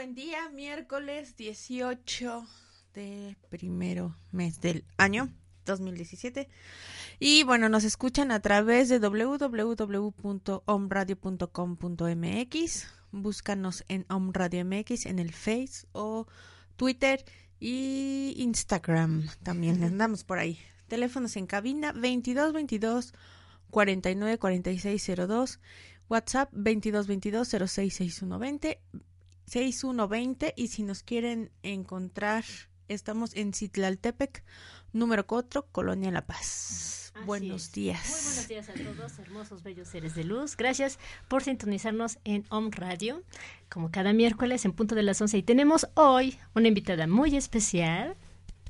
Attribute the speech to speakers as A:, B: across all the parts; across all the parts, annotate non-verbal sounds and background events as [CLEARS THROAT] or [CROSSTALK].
A: Buen día, miércoles 18 de primero mes del año 2017. Y bueno, nos escuchan a través de www.omradio.com.mx. Búscanos en Om Radio MX en el Face o Twitter y Instagram. También andamos por ahí. Teléfonos en cabina 2222 49 46 02. WhatsApp 2222 066120 6120 y si nos quieren encontrar estamos en Citlaltepec número 4 Colonia La Paz.
B: Así
A: buenos
B: es.
A: días.
B: Muy buenos días a todos, hermosos, bellos seres de luz. Gracias por sintonizarnos en Om Radio, como cada miércoles en punto de las 11. Y tenemos hoy una invitada muy especial.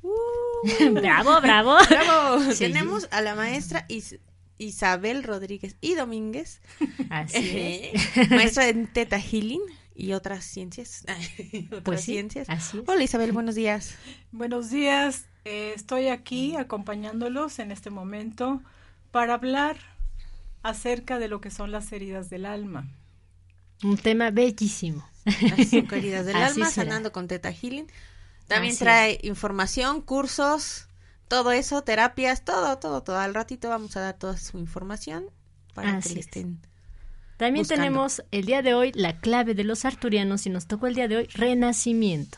B: [LAUGHS] bravo, bravo.
A: Bravo.
B: Sí.
A: Tenemos a la maestra Is- Isabel Rodríguez y Domínguez,
B: Así es.
A: maestra en Teta Healing y otras ciencias. [LAUGHS] otras
B: Pues sí,
A: ciencias.
B: así es.
A: Hola Isabel, buenos días.
C: Buenos días, eh, estoy aquí acompañándolos en este momento para hablar acerca de lo que son las heridas del alma.
B: Un tema bellísimo.
A: Las queridas del [LAUGHS]
B: Así
A: alma,
B: será.
A: sanando con Teta Healing. También
B: Así
A: trae información, cursos, todo eso, terapias, todo, todo, todo. Al ratito vamos a dar toda su información para
B: Así
A: que le estén.
B: También
A: Buscando.
B: tenemos el día de hoy la clave de los arturianos y nos tocó el día de hoy renacimiento.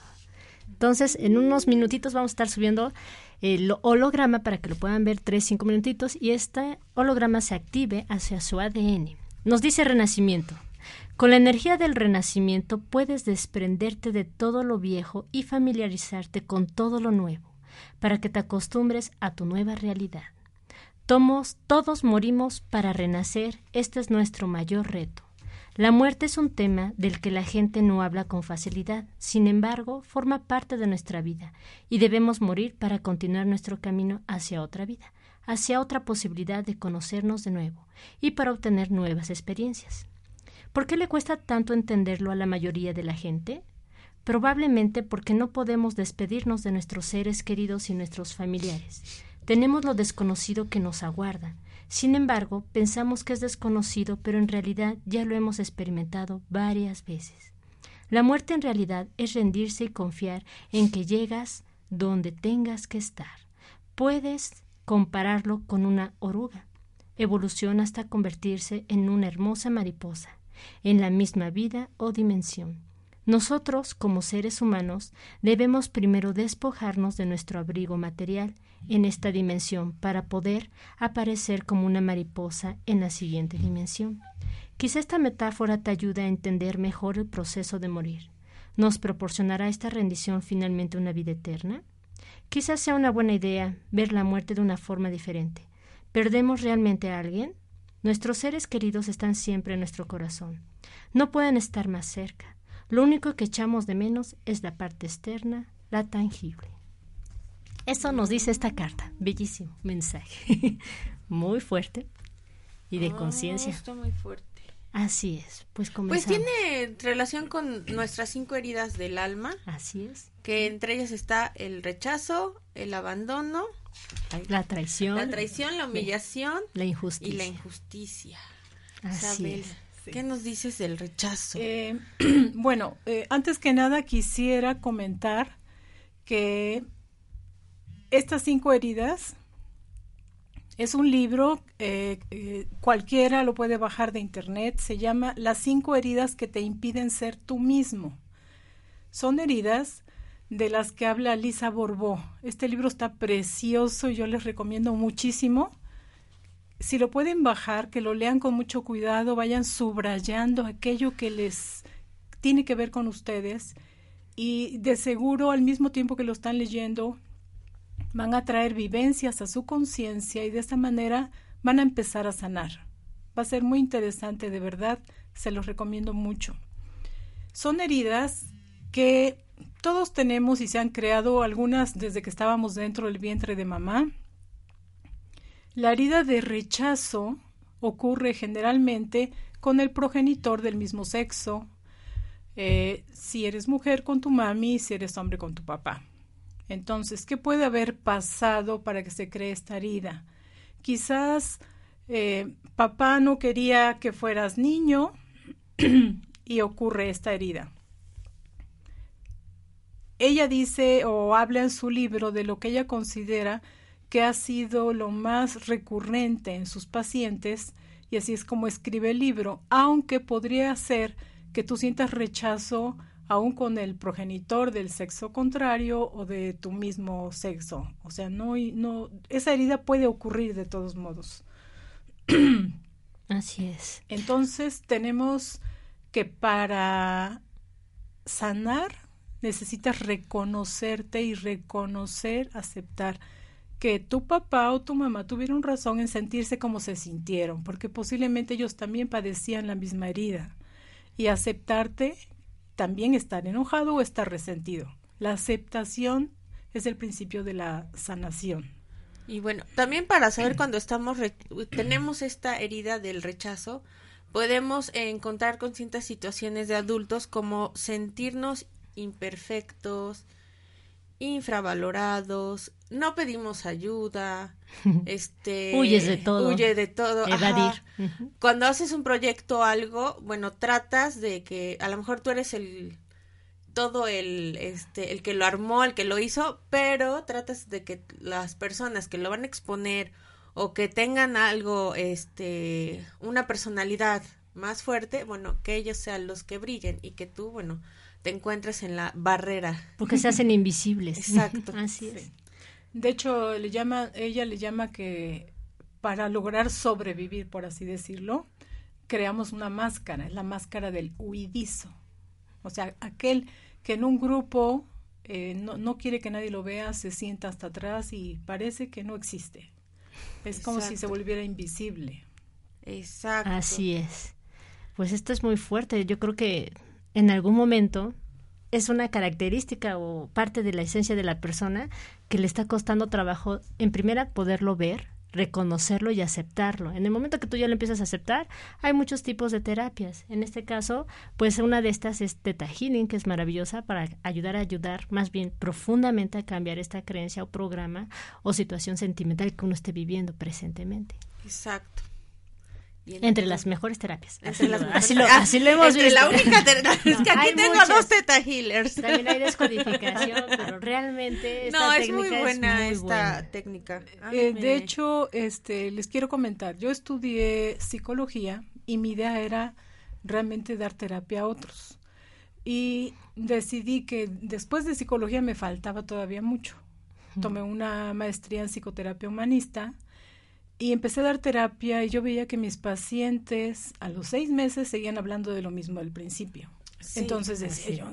B: Entonces, en unos minutitos vamos a estar subiendo el holograma para que lo puedan ver tres, cinco minutitos y este holograma se active hacia su ADN. Nos dice renacimiento. Con la energía del renacimiento puedes desprenderte de todo lo viejo y familiarizarte con todo lo nuevo, para que te acostumbres a tu nueva realidad. Todos morimos para renacer, este es nuestro mayor reto. La muerte es un tema del que la gente no habla con facilidad, sin embargo, forma parte de nuestra vida y debemos morir para continuar nuestro camino hacia otra vida, hacia otra posibilidad de conocernos de nuevo y para obtener nuevas experiencias. ¿Por qué le cuesta tanto entenderlo a la mayoría de la gente? Probablemente porque no podemos despedirnos de nuestros seres queridos y nuestros familiares. Tenemos lo desconocido que nos aguarda. Sin embargo, pensamos que es desconocido, pero en realidad ya lo hemos experimentado varias veces. La muerte en realidad es rendirse y confiar en que llegas donde tengas que estar. Puedes compararlo con una oruga. Evoluciona hasta convertirse en una hermosa mariposa, en la misma vida o dimensión. Nosotros, como seres humanos, debemos primero despojarnos de nuestro abrigo material en esta dimensión para poder aparecer como una mariposa en la siguiente dimensión. Quizá esta metáfora te ayude a entender mejor el proceso de morir. ¿Nos proporcionará esta rendición finalmente una vida eterna? Quizás sea una buena idea ver la muerte de una forma diferente. ¿Perdemos realmente a alguien? Nuestros seres queridos están siempre en nuestro corazón. No pueden estar más cerca. Lo único que echamos de menos es la parte externa, la tangible. Eso nos dice esta carta. Bellísimo mensaje. [LAUGHS] muy fuerte y de
A: Ah,
B: conciencia.
A: Está muy fuerte.
B: Así es. Pues
A: Pues tiene relación con nuestras cinco heridas del alma,
B: Así es.
A: que entre ellas está el rechazo, el abandono,
B: La traición.
A: la traición, la humillación
B: La injusticia.
A: y la injusticia.
B: Así
A: Isabel,
B: es.
A: ¿qué nos dices del rechazo?
C: Eh, [CLEARS THROAT] bueno, eh, antes que nada quisiera comentar que estas cinco heridas es un libro, eh, eh, cualquiera lo puede bajar de internet, se llama Las cinco heridas que te impiden ser tú mismo. Son heridas de las que habla Lisa Borbó. Este libro está precioso, yo les recomiendo muchísimo. Si lo pueden bajar, que lo lean con mucho cuidado, vayan subrayando aquello que les tiene que ver con ustedes y de seguro al mismo tiempo que lo están leyendo van a traer vivencias a su conciencia y de esta manera van a empezar a sanar. Va a ser muy interesante, de verdad, se los recomiendo mucho. Son heridas que todos tenemos y se han creado algunas desde que estábamos dentro del vientre de mamá. La herida de rechazo ocurre generalmente con el progenitor del mismo sexo, eh, si eres mujer con tu mami, si eres hombre con tu papá. Entonces, ¿qué puede haber pasado para que se cree esta herida? Quizás eh, papá no quería que fueras niño [CLEARS THROAT] y ocurre esta herida. Ella dice o habla en su libro de lo que ella considera que ha sido lo más recurrente en sus pacientes y así es como escribe el libro, aunque podría ser que tú sientas rechazo aún con el progenitor del sexo contrario o de tu mismo sexo. O sea, no, no esa herida puede ocurrir de todos modos. [CLEARS THROAT]
B: Así es.
C: Entonces tenemos que para sanar necesitas reconocerte y reconocer, aceptar que tu papá o tu mamá tuvieron razón en sentirse como se sintieron, porque posiblemente ellos también padecían la misma herida. Y aceptarte también estar enojado o estar resentido. La aceptación es el principio de la sanación.
A: Y bueno, también para saber cuando estamos tenemos esta herida del rechazo, podemos encontrar con ciertas situaciones de adultos como sentirnos imperfectos, infravalorados, no pedimos ayuda, [LAUGHS] este
B: huyes de todo,
A: huye de todo,
B: evadir.
A: Cuando haces un proyecto o algo, bueno, tratas de que a lo mejor tú eres el todo el este el que lo armó, el que lo hizo, pero tratas de que las personas que lo van a exponer o que tengan algo este una personalidad más fuerte, bueno, que ellos sean los que brillen y que tú, bueno, te encuentres en la barrera.
B: Porque se hacen [LAUGHS] invisibles.
A: Exacto. [LAUGHS]
B: Así es.
C: Sí. De hecho, le llama, ella le llama que para lograr sobrevivir, por así decirlo, creamos una máscara, es la máscara del huidizo. O sea, aquel que en un grupo eh, no, no, quiere que nadie lo vea, se sienta hasta atrás y parece que no existe. Es como Exacto. si se volviera invisible.
A: Exacto.
B: Así es. Pues esto es muy fuerte. Yo creo que en algún momento es una característica o parte de la esencia de la persona que le está costando trabajo, en primera, poderlo ver, reconocerlo y aceptarlo. En el momento que tú ya lo empiezas a aceptar, hay muchos tipos de terapias. En este caso, pues una de estas es Theta Healing, que es maravillosa para ayudar a ayudar más bien profundamente a cambiar esta creencia o programa o situación sentimental que uno esté viviendo presentemente.
A: Exacto.
B: Entre las mejores terapias. Así,
A: las
B: lo,
A: mejores,
B: así, lo, así lo hemos
A: entre
B: visto. [LAUGHS]
A: la única terapia. es que aquí
B: hay
A: tengo
B: muchas.
A: dos teta healers.
B: También hay descodificación, [LAUGHS] pero realmente esta
A: no, es
B: técnica
A: muy buena
B: es muy
A: esta
B: buena.
A: técnica.
C: Eh, de hecho, este, les quiero comentar, yo estudié psicología y mi idea era realmente dar terapia a otros. Y decidí que después de psicología me faltaba todavía mucho. Tomé una maestría en psicoterapia humanista y empecé a dar terapia y yo veía que mis pacientes a los seis meses seguían hablando de lo mismo del principio.
A: Sí,
C: Entonces decía
B: sí.
C: yo,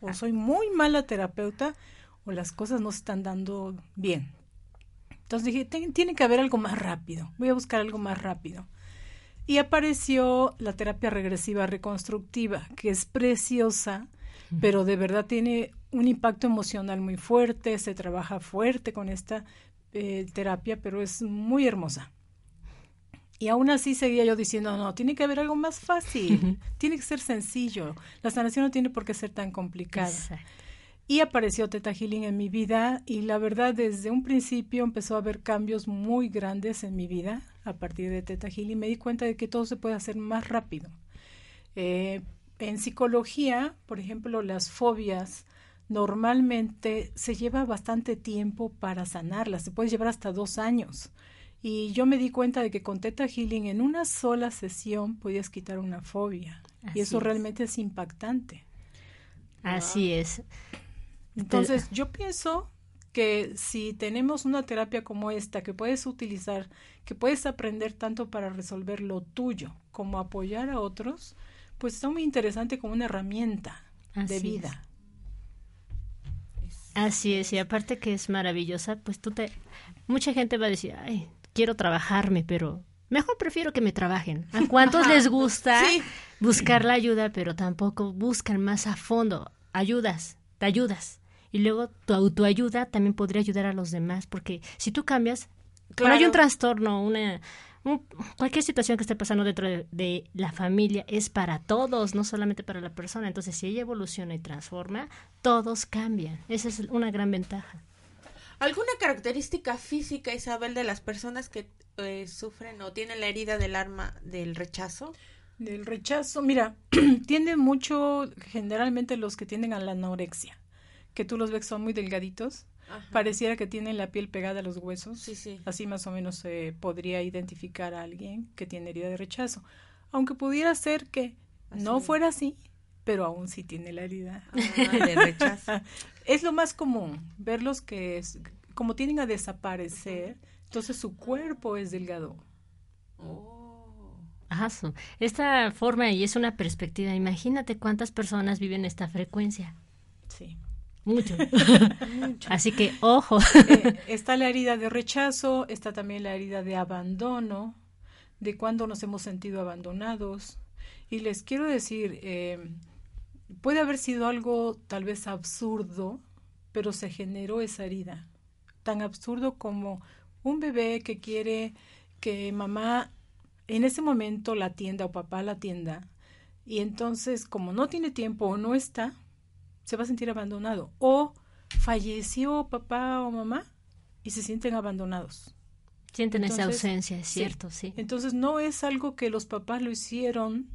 C: o soy muy mala terapeuta o las cosas no se están dando bien. Entonces dije, tiene que haber algo más rápido, voy a buscar algo más rápido. Y apareció la terapia regresiva reconstructiva, que es preciosa, pero de verdad tiene un impacto emocional muy fuerte, se trabaja fuerte con esta eh, terapia, pero es muy hermosa. Y aún así seguía yo diciendo, no, tiene que haber algo más fácil, tiene que ser sencillo, la sanación no tiene por qué ser tan complicada. Y apareció Teta Healing en mi vida y la verdad desde un principio empezó a haber cambios muy grandes en mi vida a partir de Teta Healing. Me di cuenta de que todo se puede hacer más rápido. Eh, en psicología, por ejemplo, las fobias normalmente se lleva bastante tiempo para sanarlas, se puede llevar hasta dos años. Y yo me di cuenta de que con Teta Healing en una sola sesión podías quitar una fobia. y eso realmente es impactante.
B: Así es.
C: Entonces, yo pienso que si tenemos una terapia como esta que puedes utilizar, que puedes aprender tanto para resolver lo tuyo como apoyar a otros, pues está muy interesante como una herramienta de vida.
B: Así es, y aparte que es maravillosa, pues tú te... Mucha gente va a decir, ay, quiero trabajarme, pero mejor prefiero que me trabajen. ¿A cuántos les [LAUGHS] gusta buscar la ayuda, pero tampoco buscan más a fondo? Ayudas, te ayudas. Y luego tu autoayuda también podría ayudar a los demás, porque si tú cambias, cuando hay un trastorno, una, cualquier situación que esté pasando dentro de, la familia es para todos, no solamente para la persona. Entonces, si ella evoluciona y transforma, todos cambian. Esa es una gran ventaja.
A: ¿Alguna característica física, Isabel, de las personas que eh, sufren o tienen la herida del arma del rechazo?
C: Del rechazo, mira, [CLEARS THROAT] tienden mucho generalmente los que tienden a la anorexia, que tú los ves son muy delgaditos, pareciera que tienen la piel pegada a los huesos.
A: Sí, sí.
C: Así más o menos se podría identificar a alguien que tiene herida de rechazo. Aunque pudiera ser que no fuera así, pero aún sí tiene la herida
A: ah, de rechazo. [LAUGHS]
C: es lo más común, verlos que como tienen a desaparecer, entonces su cuerpo es delgado.
B: Oh. esta forma y es una perspectiva. Imagínate cuántas personas viven esta frecuencia.
C: Sí. [LAUGHS]
B: Mucho. Así que, ojo.
C: Eh, está la herida de rechazo, está también la herida de abandono, de cuando nos hemos sentido abandonados. Y les quiero decir, eh, puede haber sido algo tal vez absurdo, pero se generó esa herida. Tan absurdo como un bebé que quiere que mamá en ese momento la atienda o papá la atienda. Y entonces, como no tiene tiempo o no está, se va a sentir abandonado. O falleció papá o mamá y se sienten abandonados.
B: Sienten esa ausencia, es cierto, sí.
C: Entonces no es algo que los papás lo hicieron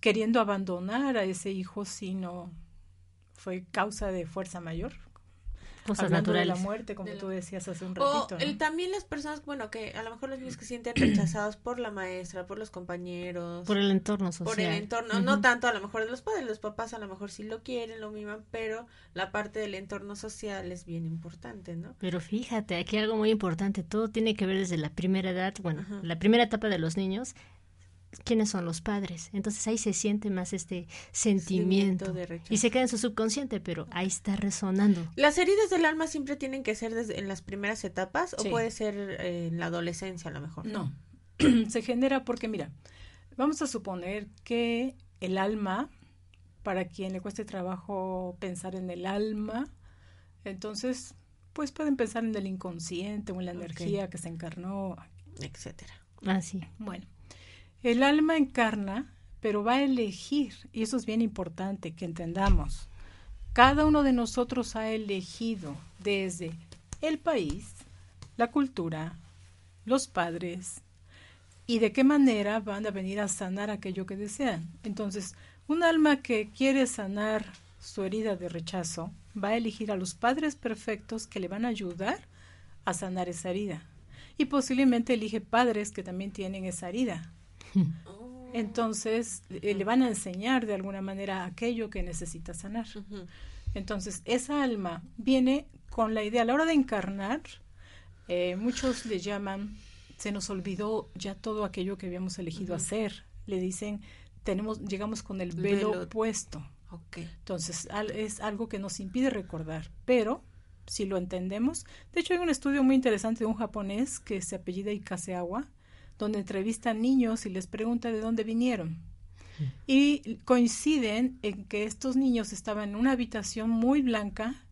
C: queriendo abandonar a ese hijo, sino fue causa de fuerza mayor,
B: cosas naturales.
C: de la muerte, como tú decías hace un ratito.
A: O también las personas, bueno, que a lo mejor los niños que sienten [CLEARS THROAT] rechazados por la maestra, por los compañeros.
B: Por el entorno social.
A: Por el entorno, no tanto a lo mejor de los padres, los papás a lo mejor sí lo quieren, lo miman, pero la parte del entorno social es bien importante, ¿no?
B: Pero fíjate, aquí algo muy importante, todo tiene que ver desde la primera edad, bueno, la primera etapa de los niños, quiénes son los padres. Entonces ahí se siente más este sentimiento, y se queda en su subconsciente, pero ahí está resonando.
A: ¿Las heridas del alma siempre tienen que ser desde, en las primeras etapas o puede ser eh, en la adolescencia a lo mejor?
C: No, [CLEARS THROAT] se genera porque mira, vamos a suponer que el alma, para quien le cueste trabajo pensar en el alma, entonces pues pueden pensar en el inconsciente o en la energía que se encarnó,
A: etcétera.
B: Así.
C: Ah, bueno, el alma encarna, pero va a elegir, y eso es bien importante que entendamos. Cada uno de nosotros ha elegido desde el país, la cultura, los padres, y de qué manera van a venir a sanar aquello que desean. Entonces, un alma que quiere sanar su herida de rechazo va a elegir a los padres perfectos que le van a ayudar a sanar esa herida. Y posiblemente elige padres que también tienen esa herida. [LAUGHS] Entonces eh, le van a enseñar de alguna manera aquello que necesita sanar. Entonces esa alma viene con la idea, a la hora de encarnar, eh, muchos le llaman, se nos olvidó ya todo aquello que habíamos elegido hacer. Le dicen, tenemos, llegamos con el velo, puesto. Entonces es algo que nos impide recordar, pero si lo entendemos, de hecho hay un estudio muy interesante de un japonés que se apellida Ikaseawa, donde entrevista a niños y les pregunta de dónde vinieron. Y coinciden en que estos niños estaban en una habitación muy blanca,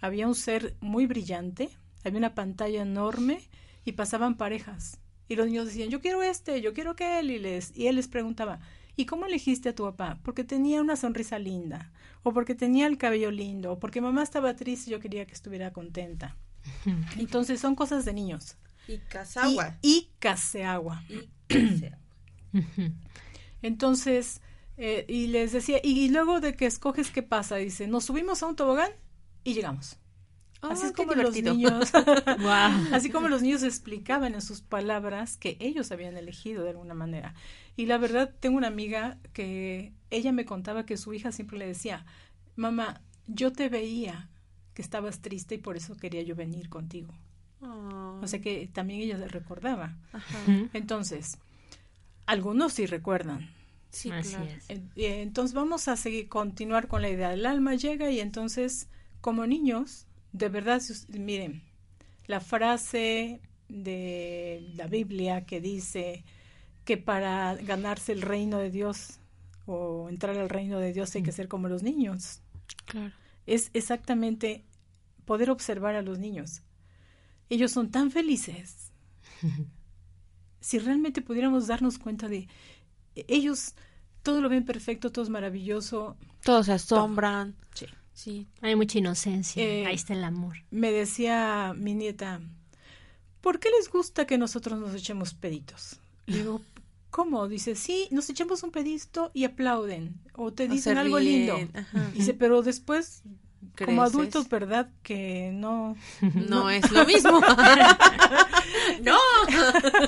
C: había un ser muy brillante, había una pantalla enorme y pasaban parejas. Y los niños decían, yo quiero este, yo quiero aquel. Y, les, y él les preguntaba, ¿y cómo elegiste a tu papá? Porque tenía una sonrisa linda, o porque tenía el cabello lindo, o porque mamá estaba triste y yo quería que estuviera contenta. [LAUGHS] Entonces son cosas de niños.
A: Y Casawa.
C: Y, y Caseagua. Entonces, eh, y les decía, y, luego de que escoges, ¿qué pasa? Dice, nos subimos a un tobogán y llegamos. así es como los niños, [LAUGHS] así como los niños explicaban en sus palabras que ellos habían elegido de alguna manera. Y la verdad, tengo una amiga que ella me contaba que su hija siempre le decía, mamá, yo te veía que estabas triste y por eso quería yo venir contigo. O sea que también ella le recordaba. Entonces, algunos sí recuerdan.
B: Sí, Así es.
C: Eh, entonces vamos a seguir continuar con la idea. El alma llega y entonces, como niños, de verdad, miren, la frase de la Biblia que dice que para ganarse el reino de Dios o entrar al reino de Dios hay que mm. ser como los niños.
A: Claro.
C: Es exactamente poder observar a los niños. Ellos son tan felices. [LAUGHS] si realmente pudiéramos darnos cuenta de ellos, todo lo ven perfecto, todo es maravilloso.
A: Todos se asombran.
C: Sí.
B: sí. Hay mucha inocencia.
C: Eh,
B: Ahí está el amor.
C: Me decía mi nieta, ¿por qué les gusta que nosotros nos echemos peditos? Le digo, [LAUGHS] ¿cómo? Dice, sí, nos echamos un pedito y aplauden o te dicen algo lindo. Dice, pero después como adultos, ¿verdad? Que [LAUGHS] no...
A: No, es lo mismo. [LAUGHS] no.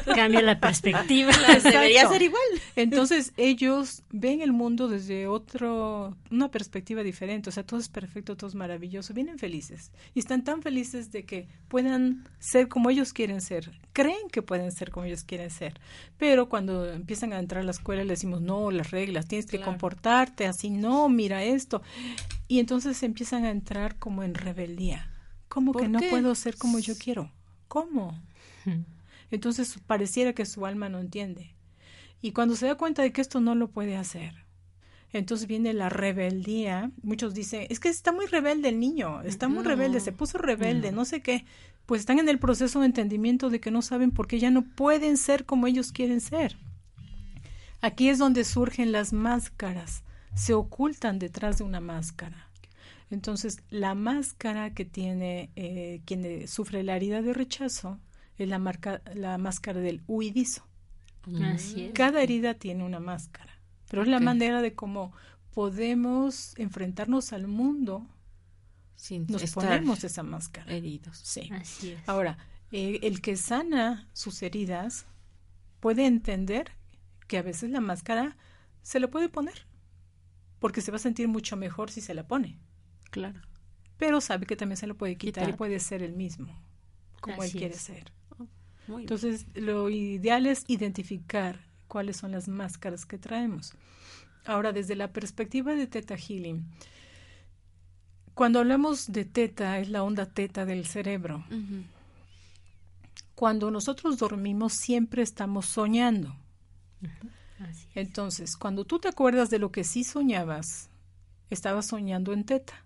A: [LAUGHS]
B: Cambia la perspectiva.
A: Debería ser igual.
C: Entonces ellos ven el mundo desde otro, una perspectiva diferente. O sea, todo es perfecto, todo es maravilloso. Vienen felices. Y están tan felices de que puedan ser como ellos quieren ser. Creen que pueden ser como ellos quieren ser. Pero cuando empiezan a entrar a la escuela les decimos, no, las reglas, tienes que comportarte así, no, mira esto. Y entonces empiezan a entrar como en rebeldía. ¿Cómo que no puedo ser como yo quiero? ¿Cómo? Entonces pareciera que su alma no entiende. Y cuando se da cuenta de que esto no lo puede hacer, entonces viene la rebeldía. Muchos dicen, es que está muy rebelde el niño, está muy rebelde, se puso rebelde, no sé qué. Pues están en el proceso de entendimiento de que no saben por qué ya no pueden ser como ellos quieren ser. Aquí es donde surgen las máscaras se ocultan detrás de una máscara. Entonces, la máscara que tiene eh, quien sufre la herida de rechazo es la, marca, la máscara del huidizo. Cada herida tiene una máscara, pero es la manera de cómo podemos enfrentarnos al mundo
A: sin
C: nos ponemos esa máscara.
A: Heridos.
C: Sí. Ahora, eh, el que sana sus heridas puede entender que a veces la máscara se lo puede poner porque se va a sentir mucho mejor si se la pone.
A: Claro.
C: Pero sabe que también se lo puede quitar, y puede ser el mismo, como él quiere ser. Oh, Entonces, lo ideal es identificar cuáles son las máscaras que traemos. Ahora, desde la perspectiva de Teta Healing, cuando hablamos de teta, es la onda teta del cerebro. Cuando nosotros dormimos, siempre estamos soñando. Entonces, cuando tú te acuerdas de lo que sí soñabas, estabas soñando en teta.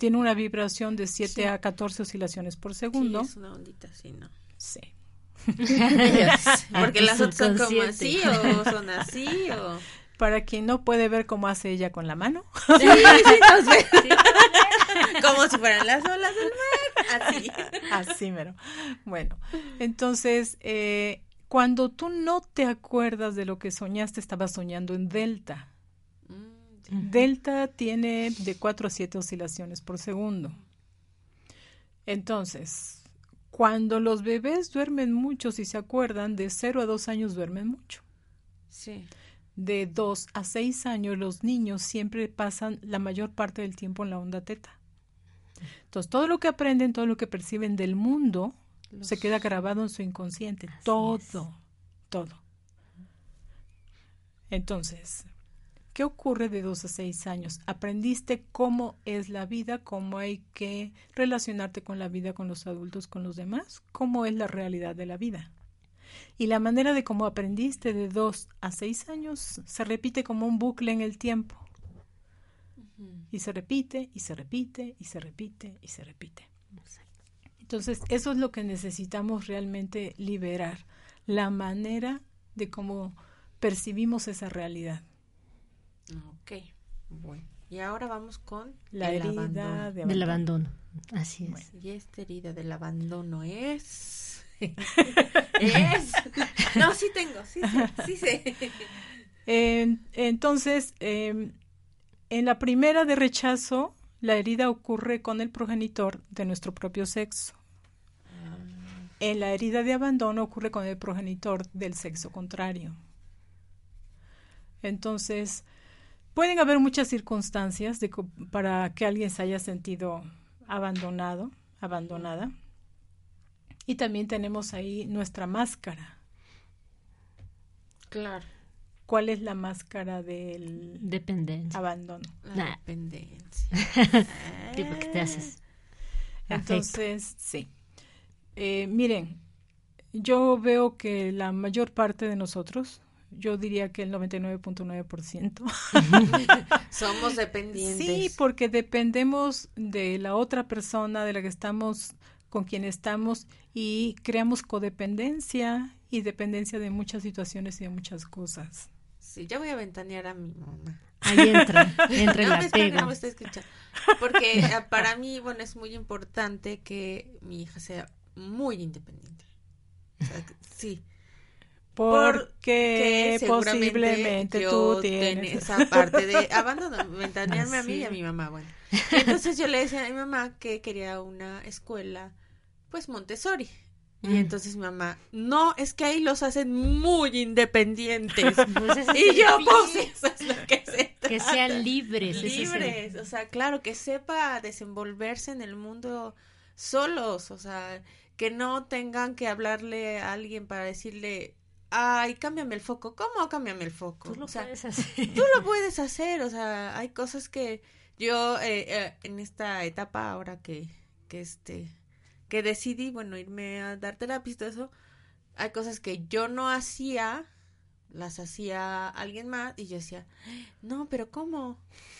C: Tiene una vibración de 7 a 14 oscilaciones por segundo.
A: Sí, es una ondita así, ¿no?
C: Sí. [LAUGHS]
A: Porque las otras son como así o son así o...
C: Para quien no puede ver cómo hace ella con la mano.
A: Sí, sí, nos [LAUGHS] ve. Como si fueran las olas del mar. Así.
C: Así, mero. Bueno, entonces, eh, cuando tú no te acuerdas de lo que soñaste, estabas soñando en delta. Delta tiene de 4 a 7 oscilaciones por segundo. Entonces, cuando los bebés duermen mucho, si se acuerdan, de 0 a 2 años duermen mucho.
A: Sí.
C: De 2 a 6 años los niños siempre pasan la mayor parte del tiempo en la onda teta. Entonces, todo lo que aprenden, todo lo que perciben del mundo, se queda grabado en su inconsciente. todo, todo. Entonces, ¿qué ocurre de dos a seis años? Aprendiste cómo es la vida, cómo hay que relacionarte con la vida, con los adultos, con los demás, cómo es la realidad de la vida. Y la manera de cómo aprendiste de dos a seis años se repite como un bucle en el tiempo. Y se repite, y se repite, y se repite, y se repite. Entonces, eso es lo que necesitamos realmente liberar, la manera de cómo percibimos esa realidad.
A: Ok, bueno. Y ahora vamos con
C: la
A: el
C: herida
A: abandono.
C: de
B: Del
C: abandono.
B: abandono. Así es.
A: Y esta herida del abandono es... [LAUGHS] es... No, sí tengo, sí sé, sí sé.
C: Entonces, eh, en la primera de rechazo, la herida ocurre con el progenitor de nuestro propio sexo. En la herida de abandono ocurre con el progenitor del sexo contrario. Entonces, pueden haber muchas circunstancias de para que alguien se haya sentido abandonado, abandonada. Y también tenemos ahí nuestra máscara.
A: Claro,
C: ¿Cuál es la máscara del
B: Dependencia.
C: abandono?
A: la
B: Nah.
A: dependencia. [LAUGHS]
B: ¿Qué porque te haces? Afecto.
C: Entonces, sí. Eh, miren, yo veo que la mayor parte de nosotros, yo diría que el 99.9%, [LAUGHS]
A: Somos dependientes.
C: sí, porque dependemos de la otra persona de la que estamos, con quien estamos, y creamos codependencia y dependencia de muchas situaciones y de muchas cosas.
A: Sí, ya voy a ventanear a mi mamá.
B: Ahí entra, [LAUGHS]
A: No, espera, que no me está escuchando. Porque ah, para mí, bueno, es muy importante que mi hija sea muy independiente. O sea, que- sí.
C: Porque posiblemente tú tienes...
A: esa parte de [LAUGHS] abandono, ventanearme a mí y a mi mamá, bueno. [LAUGHS] Entonces yo le decía a mi mamá que quería una escuela, pues Montessori. Y
B: Mm.
A: entonces mi mamá, no, es que ahí los hacen muy independientes. [LAUGHS]
B: Pues
A: y yo, pues eso es lo que se
B: Que sean libres.
A: libres, o sea, claro, que sepa desenvolverse en el mundo solos, o sea, que no tengan que hablarle a alguien para decirle, ay, cámbiame el foco, ¿cómo cámbiame el foco?
B: Tú lo
A: o sea,
B: puedes hacer.
A: tú lo puedes hacer, o sea, hay cosas que yo eh, eh, en esta etapa ahora que, que este, que decidí, bueno, irme a dar terapia y todo eso, hay cosas que yo no hacía, las hacía alguien más y yo decía, no, pero ¿cómo?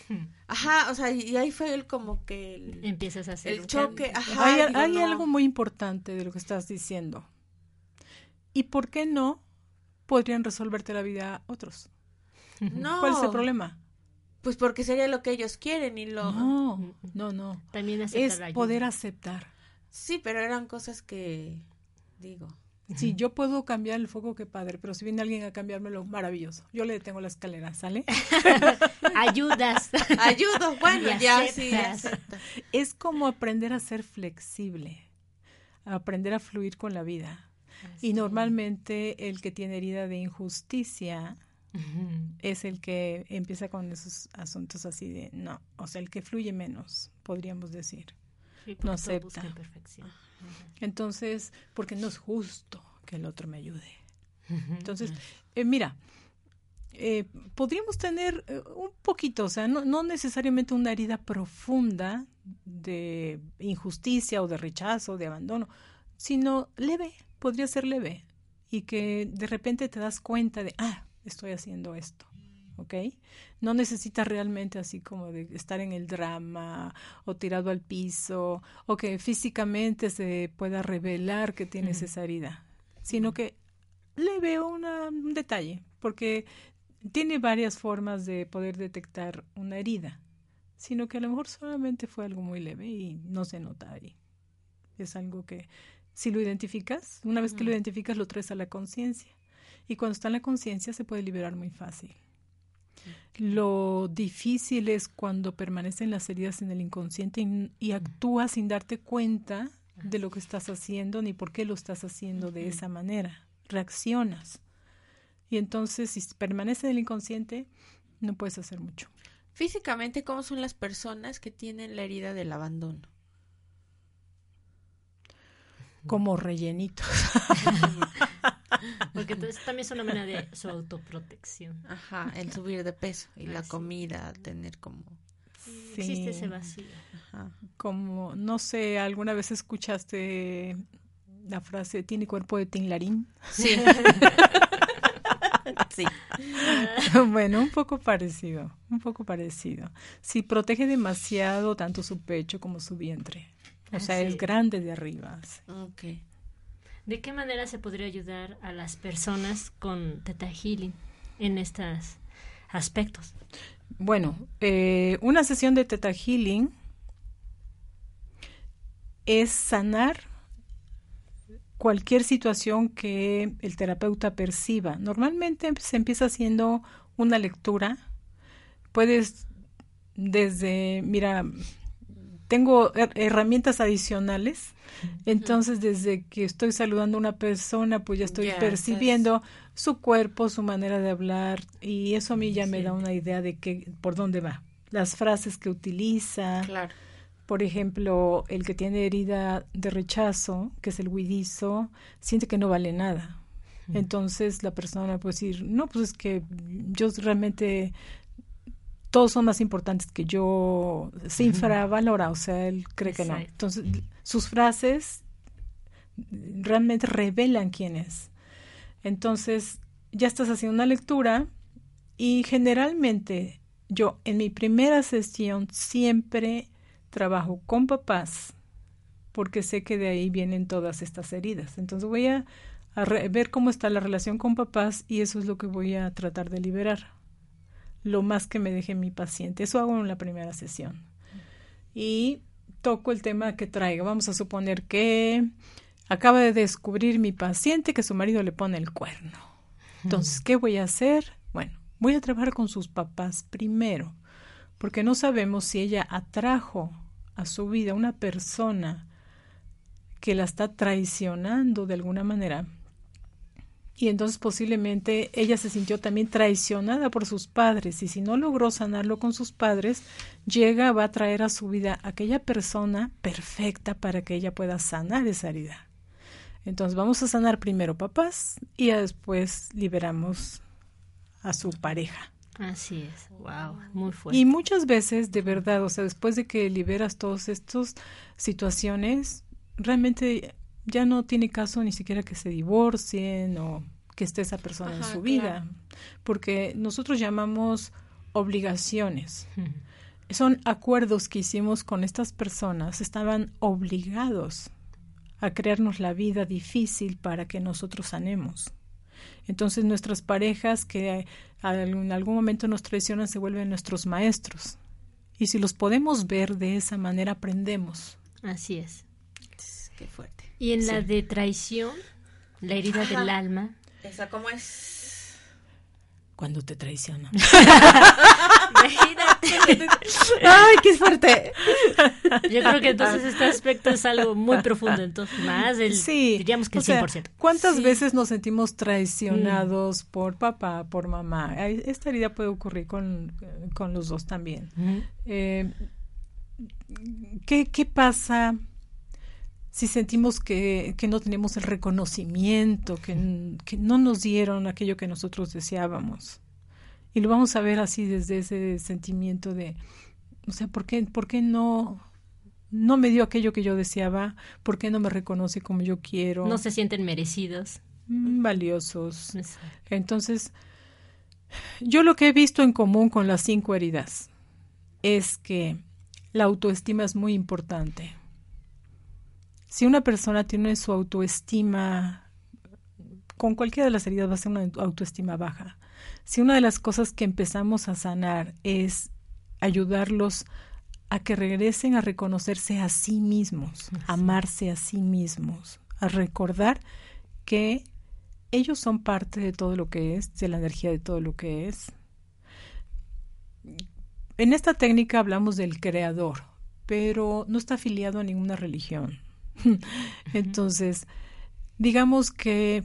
A: [LAUGHS] Ajá, o sea, y ahí fue el como que el,
B: Empiezas a hacer
A: el choque,
B: cambio.
A: ajá.
C: Hay,
A: digo,
C: hay
A: no.
C: algo muy importante de lo que estás diciendo. ¿Y por qué no podrían resolverte la vida otros?
A: No,
C: ¿Cuál es el problema?
A: Pues porque sería lo que ellos quieren y lo...
C: No, no, no.
B: También aceptar
C: Es
B: ayuda.
C: poder aceptar.
A: Sí, pero eran cosas que, digo,
C: Si yo puedo cambiar el foco, qué padre, pero si viene alguien a cambiármelo, maravilloso. Yo le detengo la escalera, ¿sale? [LAUGHS]
B: Ayudas.
A: ayudo, bueno,
B: Y
A: ya sí,
B: aceptas.
C: Es como aprender a ser flexible, a aprender a fluir con la vida. Y normalmente el que tiene herida de injusticia es el que empieza con esos asuntos así de no, o sea, el que fluye menos, podríamos decir.
B: Sí,
C: No acepta.
B: perfección.
C: Entonces, porque no es justo que el otro me ayude. Entonces, eh, mira, eh, podríamos tener eh, un poquito, o sea, no, no necesariamente una herida profunda de injusticia o de rechazo, de abandono, sino leve, podría ser leve y que de repente te das cuenta de, ah, estoy haciendo esto, ¿ok? No necesitas realmente así como de estar en el drama o tirado al piso o que físicamente se pueda revelar que tienes esa herida, sino que le veo una- un detalle, porque tiene varias formas de poder detectar una herida, sino que a lo mejor solamente fue algo muy leve y no se nota ahí. Es algo que si lo identificas, una vez que lo identificas lo traes a la conciencia. Y cuando está en la conciencia se puede liberar muy fácil. Lo difícil es cuando permanecen las heridas en el inconsciente y, y actúas sin darte cuenta de lo que estás haciendo ni por qué lo estás haciendo de esa manera. Reaccionas. Y entonces, si permanece en el inconsciente, no puedes hacer mucho.
A: Físicamente, ¿cómo son las personas que tienen la herida del abandono?
C: Como rellenitos. [LAUGHS]
B: Porque entonces también es una manera de su autoprotección.
A: Ajá, el subir de peso y la comida, tener como...
B: Existe ese vacío.
A: Ajá.
C: Como, no sé, ¿alguna vez escuchaste la frase tiene cuerpo de tinlarín.
A: Sí. [LAUGHS] sí. [LAUGHS]
C: bueno, un poco parecido, un poco parecido. Si protege demasiado tanto su pecho como su vientre. O sea, es grande de arriba. sí.
A: Ok.
B: ¿De qué manera se podría ayudar a las personas con Theta Healing en estos aspectos?
C: Bueno, eh, una sesión de Theta Healing es sanar cualquier situación que el terapeuta perciba. Normalmente se empieza haciendo una lectura. Puedes desde, mira, tengo her- herramientas adicionales. Entonces, desde que estoy saludando a una persona, pues ya estoy percibiendo su cuerpo, su manera de hablar, y eso a mí ya me da una idea de qué, por dónde va. Las frases que utiliza,
A: Claro.
C: por ejemplo, el que tiene herida de rechazo, que es el huidizo, siente que no vale nada. Entonces la persona puede decir, no, pues es que yo realmente todos son más importantes que yo, se infravalora, o sea, él cree que no. Entonces sus frases realmente revelan quién es. Entonces ya estás haciendo una lectura y generalmente yo en mi primera sesión siempre trabajo con papás porque sé que de ahí vienen todas estas heridas. Entonces voy a, a ver cómo está la relación con papás y eso es lo que voy a tratar de liberar. Lo más que me deje mi paciente. Eso hago en la primera sesión. Y toco el tema que traiga. Vamos a suponer que acaba de descubrir mi paciente que su marido le pone el cuerno. Entonces, ¿qué voy a hacer? Bueno, voy a trabajar con sus papás primero, porque no sabemos si ella atrajo a su vida una persona que la está traicionando de alguna manera. Y entonces posiblemente ella se sintió también traicionada por sus padres y si no logró sanarlo con sus padres, llega, va a traer a su vida aquella persona perfecta para que ella pueda sanar esa herida. Entonces vamos a sanar primero papás y ya después liberamos a su pareja.
B: Así es, wow, muy fuerte.
C: Y muchas veces, de verdad, o sea, después de que liberas todas estas situaciones, realmente ya no tiene caso ni siquiera que se divorcien o que esté esa persona en su
A: claro.
C: vida, porque nosotros llamamos obligaciones. Son acuerdos que hicimos con estas personas, estaban obligados a crearnos la vida difícil para que nosotros sanemos. Entonces nuestras parejas que en algún momento nos traicionan se vuelven nuestros maestros. Y si los podemos ver de esa manera, aprendemos.
B: Así es.
A: Qué fuerte.
B: Y en la de traición, la herida
A: Ajá.
B: del alma,
A: ¿Esa cómo es?
C: Cuando te traicionan. [LAUGHS]
A: ¡Ay, qué fuerte!
B: Yo creo que entonces este aspecto es algo muy profundo, entonces más del,
C: Sí,
B: diríamos que
C: o
B: el
C: sea,
B: 100%.
C: ¿Cuántas
B: Sí.
C: veces nos sentimos traicionados por papá, por mamá? Esta herida puede ocurrir con, con los dos también. Eh, ¿qué, ¿Qué pasa si sentimos que, que no tenemos el reconocimiento, que, que no nos dieron aquello que nosotros deseábamos? Y lo vamos a ver así desde ese sentimiento de, o sea, ¿por qué, por qué no, no me dio aquello que yo deseaba? ¿Por qué no me reconoce como yo quiero?
B: No se sienten merecidos.
C: Mm, valiosos.
B: Exacto.
C: Entonces, yo lo que he visto en común con las cinco heridas es que la autoestima es muy importante. Si una persona tiene su autoestima, con cualquiera de las heridas va a ser una autoestima baja. Si una de las cosas que empezamos a sanar es ayudarlos a que regresen a reconocerse a sí mismos, a amarse a sí mismos, a recordar que ellos son parte de todo lo que es, de la energía de todo lo que es. En esta técnica hablamos del creador, pero no está afiliado a ninguna religión. [LAUGHS] Entonces, digamos que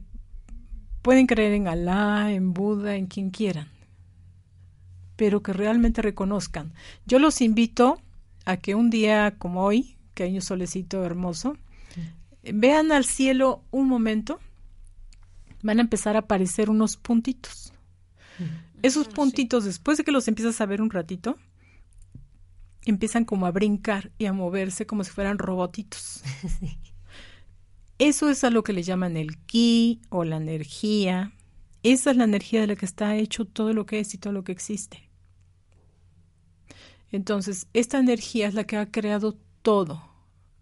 C: pueden creer en Alá, en Buda, en quien quieran, pero que realmente reconozcan. Yo los invito a que un día como hoy, que hay un solecito hermoso, vean al cielo un momento, van a empezar a aparecer unos puntitos. Esos puntitos, después de que los empiezas a ver un ratito, empiezan como a brincar y a moverse como si fueran robotitos. [LAUGHS] Eso es a lo que le llaman el ki o la energía. Esa es la energía de la que está hecho todo lo que es y todo lo que existe. Entonces, esta energía es la que ha creado todo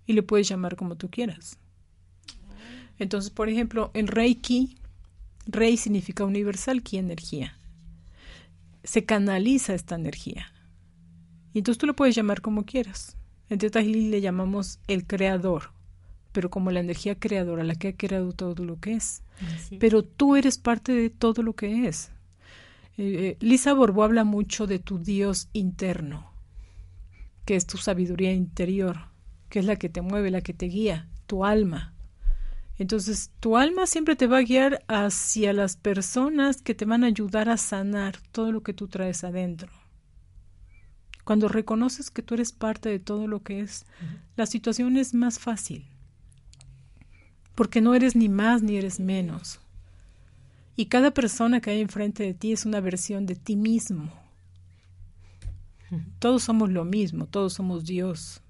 C: y le puedes llamar como tú quieras. Entonces, por ejemplo, en Reiki, Rei significa universal, Ki energía. Se canaliza esta energía. Y entonces tú lo puedes llamar como quieras. En Teta le llamamos el creador, pero como la energía creadora, la que ha creado todo lo que es. Pero tú eres parte de todo lo que es. Eh, eh, Lisa Borbó habla mucho de tu Dios interno, que es tu sabiduría interior, que es la que te mueve, la que te guía, tu alma. Entonces, tu alma siempre te va a guiar hacia las personas que te van a ayudar a sanar todo lo que tú traes adentro. Cuando reconoces que tú eres parte de todo lo que es, la situación es más fácil. Porque no eres ni más ni eres menos. Y cada persona que hay enfrente de ti es una versión de ti mismo. Todos somos lo mismo, todos somos Dios.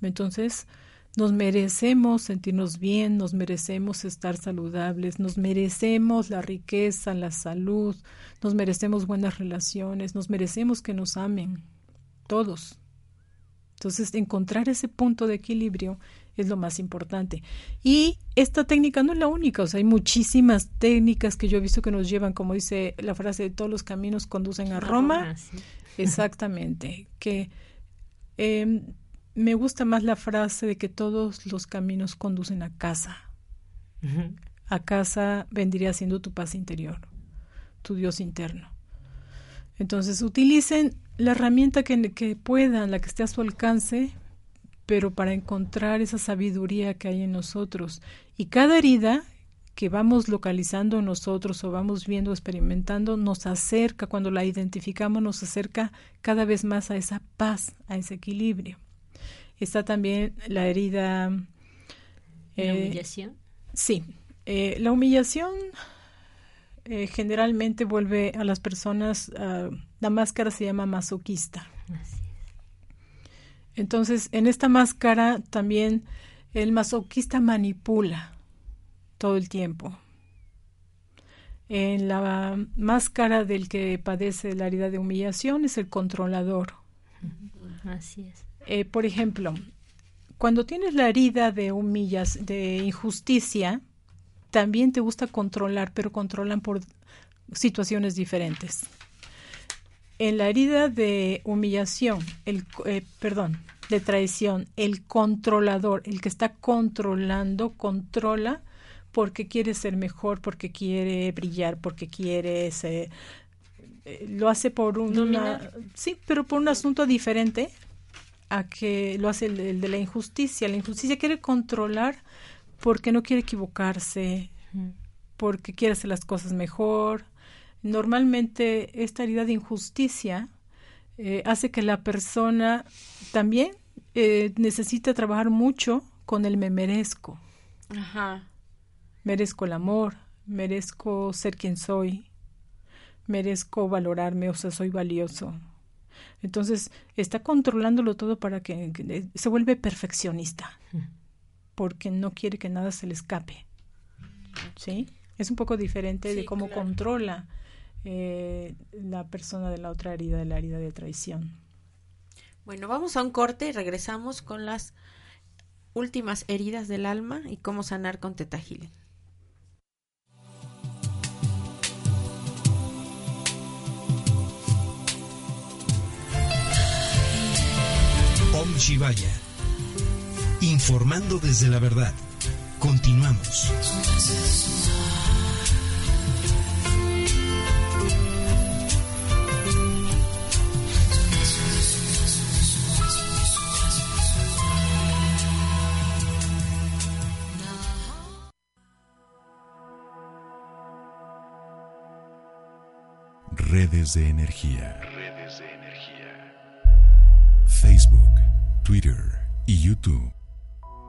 C: Entonces, nos merecemos sentirnos bien, nos merecemos estar saludables, nos merecemos la riqueza, la salud, nos merecemos buenas relaciones, nos merecemos que nos amen, todos. Entonces, encontrar ese punto de equilibrio es lo más importante. Y esta técnica no es la única, o sea, hay muchísimas técnicas que yo he visto que nos llevan, como dice la frase, de todos los caminos conducen a Roma. Exactamente, que eh, me gusta más la frase de que todos los caminos conducen a casa. A casa vendría siendo tu paz interior, tu Dios interno. Entonces utilicen la herramienta que, que puedan, la que esté a su alcance, pero para encontrar esa sabiduría que hay en nosotros. Y cada herida que vamos localizando en nosotros o vamos viendo, experimentando, nos acerca, cuando la identificamos, nos acerca cada vez más a esa paz, a ese equilibrio. Está también la herida.
B: ¿La eh, humillación?
C: Sí. Eh, la humillación eh, generalmente vuelve a las personas. la máscara se llama masoquista. Entonces, en esta máscara también el masoquista manipula todo el tiempo. En la máscara del que padece la herida de humillación es el controlador.
B: Así es.
C: Eh, por ejemplo, cuando tienes la herida de humillas, de injusticia, también te gusta controlar, pero controlan por situaciones diferentes. En la herida de humillación, el, eh, perdón, de traición, el controlador, el que está controlando, controla porque quiere ser mejor, porque quiere brillar, porque quiere ser, eh, lo hace por un sí, pero por un asunto diferente a que lo hace el, de la injusticia. La injusticia quiere controlar porque no quiere equivocarse, porque quiere hacer las cosas mejor. Normalmente esta herida de injusticia eh, hace que la persona también eh, necesite trabajar mucho con el me merezco.
A: Ajá.
C: Merezco el amor, merezco ser quien soy, merezco valorarme, o sea, soy valioso. Entonces está controlándolo todo para que, eh, se vuelve perfeccionista, porque no quiere que nada se le escape. ¿Sí? Es un poco diferente de cómo controla eh, la persona de la otra herida, de la herida de traición.
A: Bueno, vamos a un corte y regresamos con las últimas heridas del alma y cómo sanar con Teta
D: Om Shivaya. Informando desde la verdad. Continuamos.
E: Redes de energía. Redes de energía. Twitter y YouTube.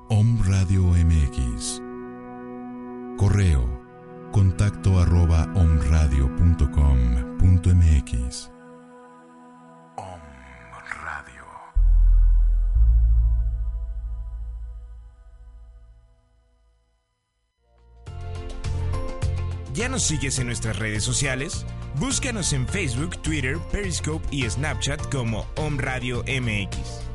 E: Om Radio MX. Correo contacto arroba omradio.com.mx. Om Radio.
F: ¿Ya nos sigues en nuestras redes sociales? Búscanos en Facebook, Twitter, Periscope y Snapchat como Om Radio MX.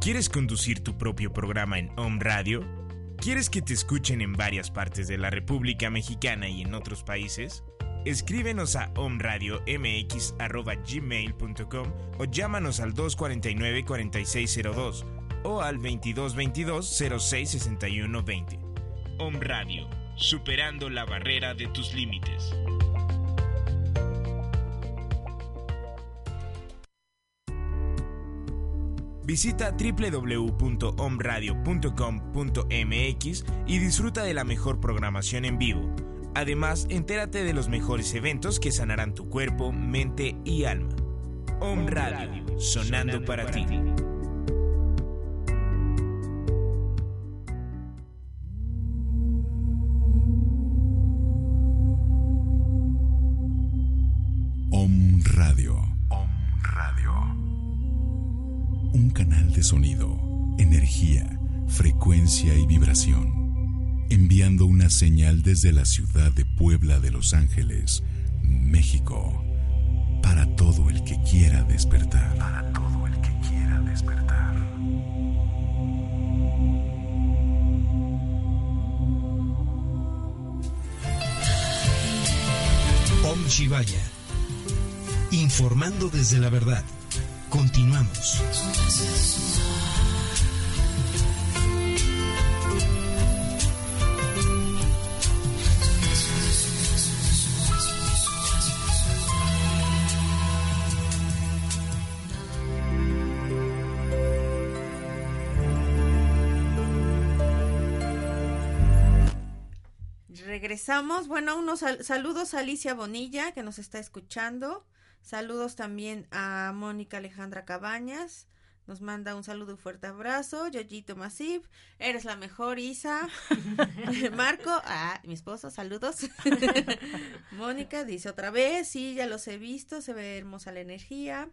F: ¿Quieres conducir tu propio programa en Home Radio? ¿Quieres que te escuchen en varias partes de la República Mexicana y en otros países? Escríbenos a omradiomx.gmail.com o llámanos al 249-4602 o al 2222-066120. Om Radio, superando la barrera de tus límites. Visita www.omradio.com.mx y disfruta de la mejor programación en vivo. Además, entérate de los mejores eventos que sanarán tu cuerpo, mente y alma. Om Radio, sonando para ti.
E: Canal de sonido, energía, frecuencia y vibración. Enviando una señal desde la ciudad de Puebla de Los Ángeles, México. Para todo el que quiera despertar. Para todo el que quiera despertar.
D: Om Shivaya. Informando desde la verdad. Continuamos.
A: Regresamos. Bueno, unos sal- saludos a Alicia Bonilla, que nos está escuchando. Saludos también a Mónica Alejandra Cabañas. Nos manda un saludo y fuerte abrazo. Yoyito Masip, eres la mejor, Isa. [LAUGHS] Marco, ah, mi esposo, saludos. [LAUGHS] Mónica dice otra vez, sí, ya los he visto, se ve hermosa la energía.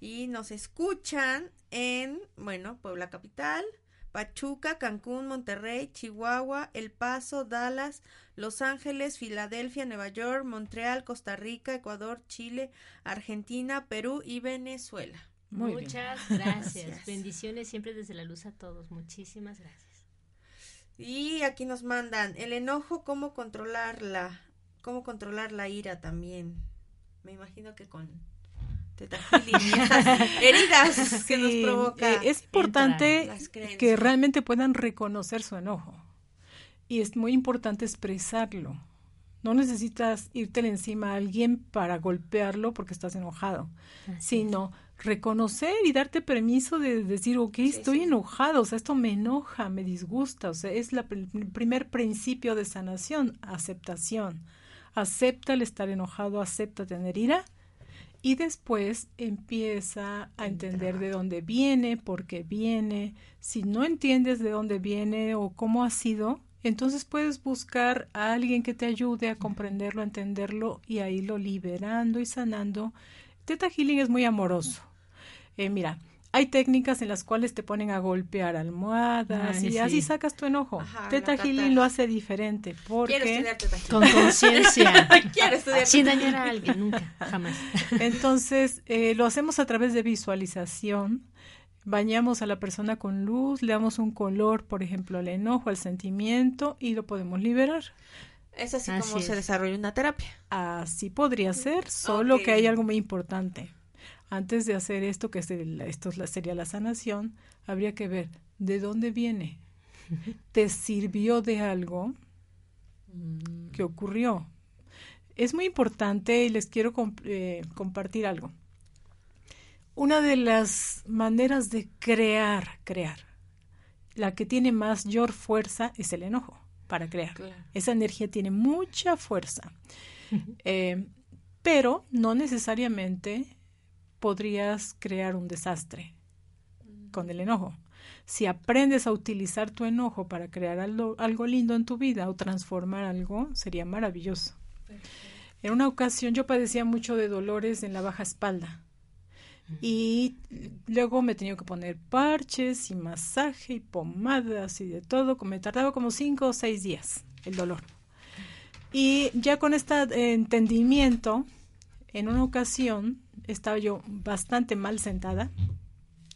A: Y nos escuchan en, bueno, Puebla Capital, Pachuca, Cancún, Monterrey, Chihuahua, El Paso, Dallas, Los Ángeles, Filadelfia, Nueva York, Montreal, Costa Rica, Ecuador, Chile, Argentina, Perú y Venezuela.
C: Muy bien.
B: Muchas gracias. [LAUGHS]
A: Gracias.
B: Bendiciones siempre desde la luz a todos. Muchísimas gracias.
A: Y aquí nos mandan el enojo, cómo controlarla, cómo controlar la ira también. Me imagino que con [LAUGHS] heridas que nos provoca.
C: eh, es importante que realmente puedan reconocer su enojo. Y es muy importante expresarlo. No necesitas irte encima a alguien para golpearlo porque estás enojado, sino reconocer y darte permiso de decir, ok, estoy
A: sí.
C: enojado, o sea, esto me enoja, me disgusta, o sea, es la el primer principio de sanación, aceptación. Acepta el estar enojado, acepta tener ira y después empieza a entender de dónde viene, por qué viene. Si no entiendes de dónde viene o cómo ha sido, entonces puedes buscar a alguien que te ayude a comprenderlo, a entenderlo y a irlo liberando y sanando. Teta Healing es muy amoroso. Eh, mira, hay técnicas en las cuales te ponen a golpear almohadas
B: Ay,
C: y
B: sí.
C: así sacas tu enojo.
A: Ajá,
C: Teta Healing lo hace diferente porque
A: Quiero estudiar Teta Healing.
B: Con conciencia. [LAUGHS]
A: Quiero estudiar
B: Sin dañar a alguien, nunca, jamás.
C: Entonces, eh, lo hacemos a través de visualización. Bañamos a la persona con luz, le damos un color, por ejemplo, al enojo, al sentimiento, y lo podemos liberar.
A: Es así,
B: Así
A: como se
B: es.
A: desarrolla una terapia.
C: Así podría ser, solo que hay algo muy importante. Antes de hacer esto, que es el- esto sería la sanación, habría que ver de dónde viene. [LAUGHS] ¿Te sirvió de algo que ocurrió? Es muy importante y les quiero comp- eh, compartir algo. Una de las maneras de crear, crear, la que tiene mayor fuerza es el enojo. para crear. Esa energía tiene mucha fuerza. [LAUGHS] Eh, pero no necesariamente podrías crear un desastre con el enojo. Si aprendes a utilizar tu enojo para crear algo, algo lindo en tu vida o transformar algo, sería maravilloso. En una ocasión yo padecía mucho de dolores en la baja espalda y luego me tenía que poner parches y masaje y pomadas y de todo. Me tardaba como cinco o seis días el dolor. Y ya con este entendimiento, en una ocasión estaba yo bastante mal sentada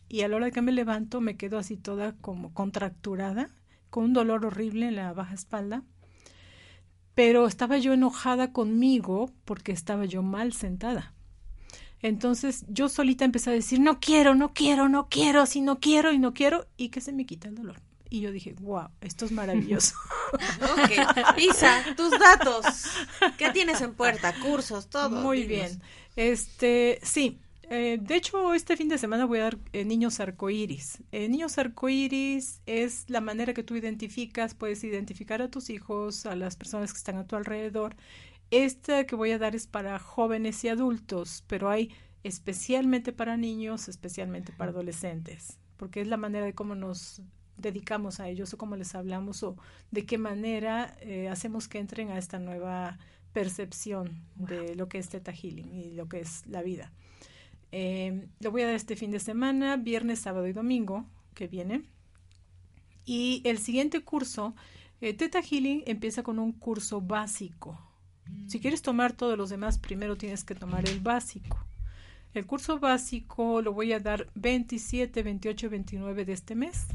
C: y a la hora que me levanto me quedo así toda como contracturada, con un dolor horrible en la baja espalda. Pero estaba yo enojada conmigo porque estaba yo mal sentada. Entonces yo solita empecé a decir, no quiero, no quiero, no quiero, así no quiero y no quiero, y que se me quita el dolor. Y yo dije, wow, esto es maravilloso. [LAUGHS]
A: ok. [LAUGHS] Isa, tus datos. ¿Qué tienes en puerta? Cursos, todo.
C: Muy bien. Este, sí. Eh, de hecho, este fin de semana voy a dar eh, niños arcoíris. Eh, niños arcoíris es la manera que tú identificas, puedes identificar a tus hijos, a las personas que están a tu alrededor esta que voy a dar es para jóvenes y adultos, pero hay especialmente para niños, especialmente para adolescentes, porque es la manera de cómo nos dedicamos a ellos o cómo les hablamos o de qué manera eh, hacemos que entren a esta nueva percepción de lo que es Theta Healing y lo que es la vida. Eh, lo voy a dar este fin de semana, viernes, sábado y domingo que viene. Y el siguiente curso, eh, Theta Healing empieza con un curso básico si quieres tomar todos los demás, primero tienes que tomar el básico. El curso básico lo voy a dar 27, 28 y 29 de este mes.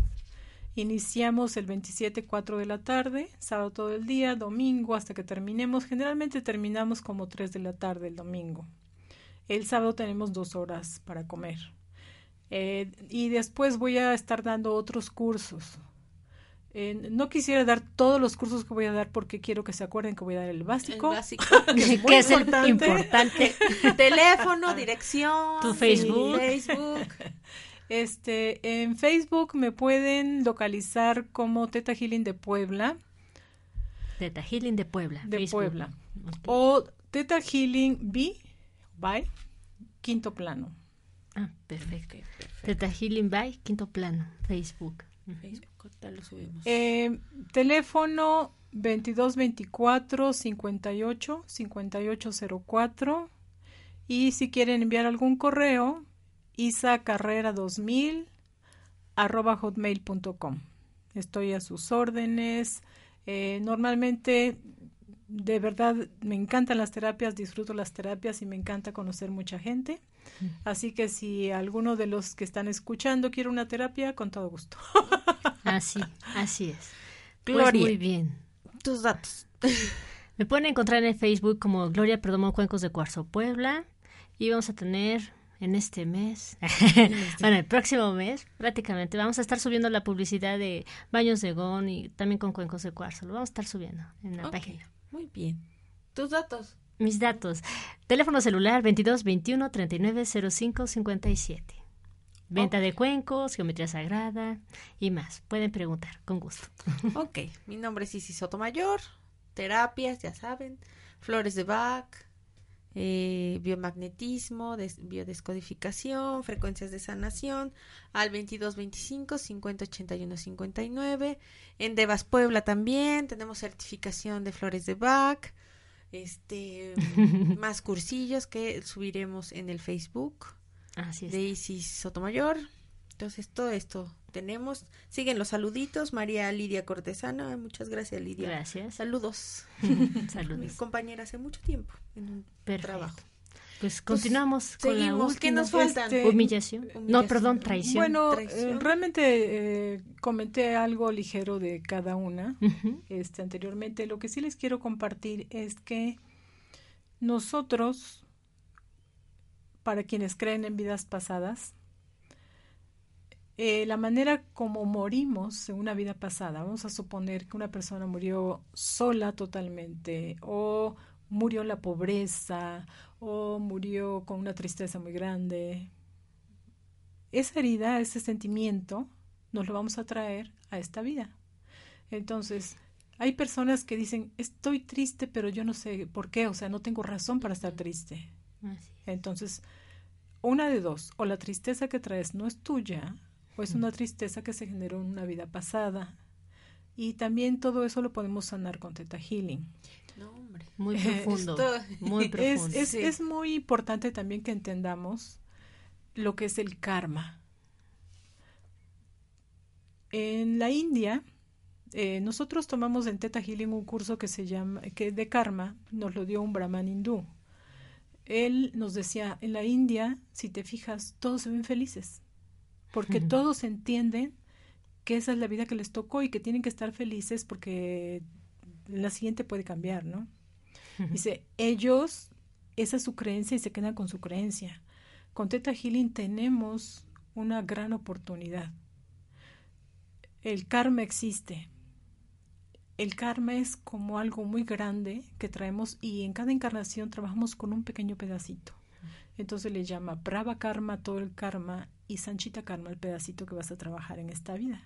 C: Iniciamos el 27, 4 de la tarde, sábado todo el día, domingo hasta que terminemos. Generalmente terminamos como 3 de la tarde el domingo. El sábado tenemos dos horas para comer. Eh, y después voy a estar dando otros cursos. Eh, no quisiera dar todos los cursos que voy a dar porque quiero que se acuerden que voy a dar el básico. [LAUGHS]
B: que es, [LAUGHS] importante. [LAUGHS]
A: Teléfono, dirección,
B: tu Facebook.
A: Facebook.
C: Este, en Facebook me pueden localizar como Teta Healing de Puebla.
B: Teta Healing de Puebla.
C: De Puebla. O Teta Healing B, by Quinto Plano.
B: Ah, perfecto. Teta Healing by Quinto Plano, Facebook.
A: Facebook.
C: Eh, teléfono 2224 58 5804 y si quieren enviar algún correo isacarrera 2000 arroba hotmail.com estoy a sus órdenes. Eh, normalmente de verdad me encantan las terapias disfruto las terapias y me encanta conocer mucha gente Así que si alguno de los que están escuchando quiere una terapia, con todo gusto.
B: así, así es.
A: Pues Gloria.
B: muy bien.
A: Tus datos. [LAUGHS]
B: Me pueden encontrar en Facebook como Gloria Perdomo Cuencos de Cuarzo Puebla y vamos a tener en este mes, [LAUGHS] bueno, el próximo mes, prácticamente, vamos a estar subiendo la publicidad de baños de Gon y también con cuencos de cuarzo. Lo vamos a estar subiendo en la página.
A: Muy bien. ¿Tus datos?
B: Mis datos. Teléfono celular 22 21 39 05 57. Venta de cuencos, geometría sagrada y más. Pueden preguntar, con gusto.
A: Ok, mi nombre es Isis Sotomayor. Terapias, ya saben. Flores de Bach. Eh, biomagnetismo, biodescodificación, frecuencias de sanación, al 2225 5081 59. En Devas Puebla también tenemos certificación de flores de Bach este [LAUGHS] más cursillos que subiremos en el Facebook de Isis Sotomayor. Entonces, todo esto tenemos. Siguen los saluditos. María Lidia Cortesana. Muchas gracias, Lidia.
B: Gracias.
A: Saludos. [LAUGHS]
B: Saludos. Mi
A: compañera hace mucho tiempo en un trabajo.
B: Pues continuamos con la última.
A: ¿Qué nos faltan?
B: Este, humillación. No, perdón, traición.
C: Bueno, eh, realmente eh, comenté algo ligero de cada una este, anteriormente. Lo que sí les quiero compartir es que nosotros, para quienes creen en vidas pasadas, eh, la manera como morimos en una vida pasada, vamos a suponer que una persona murió sola totalmente o murió en la pobreza o murió con una tristeza muy grande. Esa herida, ese sentimiento, nos lo vamos a traer a esta vida. Entonces, Hay personas que dicen, estoy triste, pero yo no sé por qué, o sea, no tengo razón para estar triste. Entonces, una de dos, o la tristeza que traes no es tuya, o es una tristeza que se generó en una vida pasada. Y también todo eso lo podemos sanar con Teta Healing.
B: No, hombre. Muy profundo. muy [LAUGHS]
C: profundo. Es, es muy importante también que entendamos lo que es el karma. En la India, eh, nosotros tomamos en Teta Healing un curso que se llama, que de karma, nos lo dio un brahman hindú. Él nos decía, en la India, si te fijas, todos se ven felices, porque todos entienden que esa es la vida que les tocó y que tienen que estar felices porque la siguiente puede cambiar, ¿no? Dice, ellos, esa es su creencia y se quedan con su creencia. Con Teta Healing tenemos una gran oportunidad el karma existe. El karma es como algo muy grande que traemos y en cada encarnación trabajamos con un pequeño pedacito. Entonces le llama Prava Karma todo el karma y Sanchita Karma el pedacito que vas a trabajar en esta vida.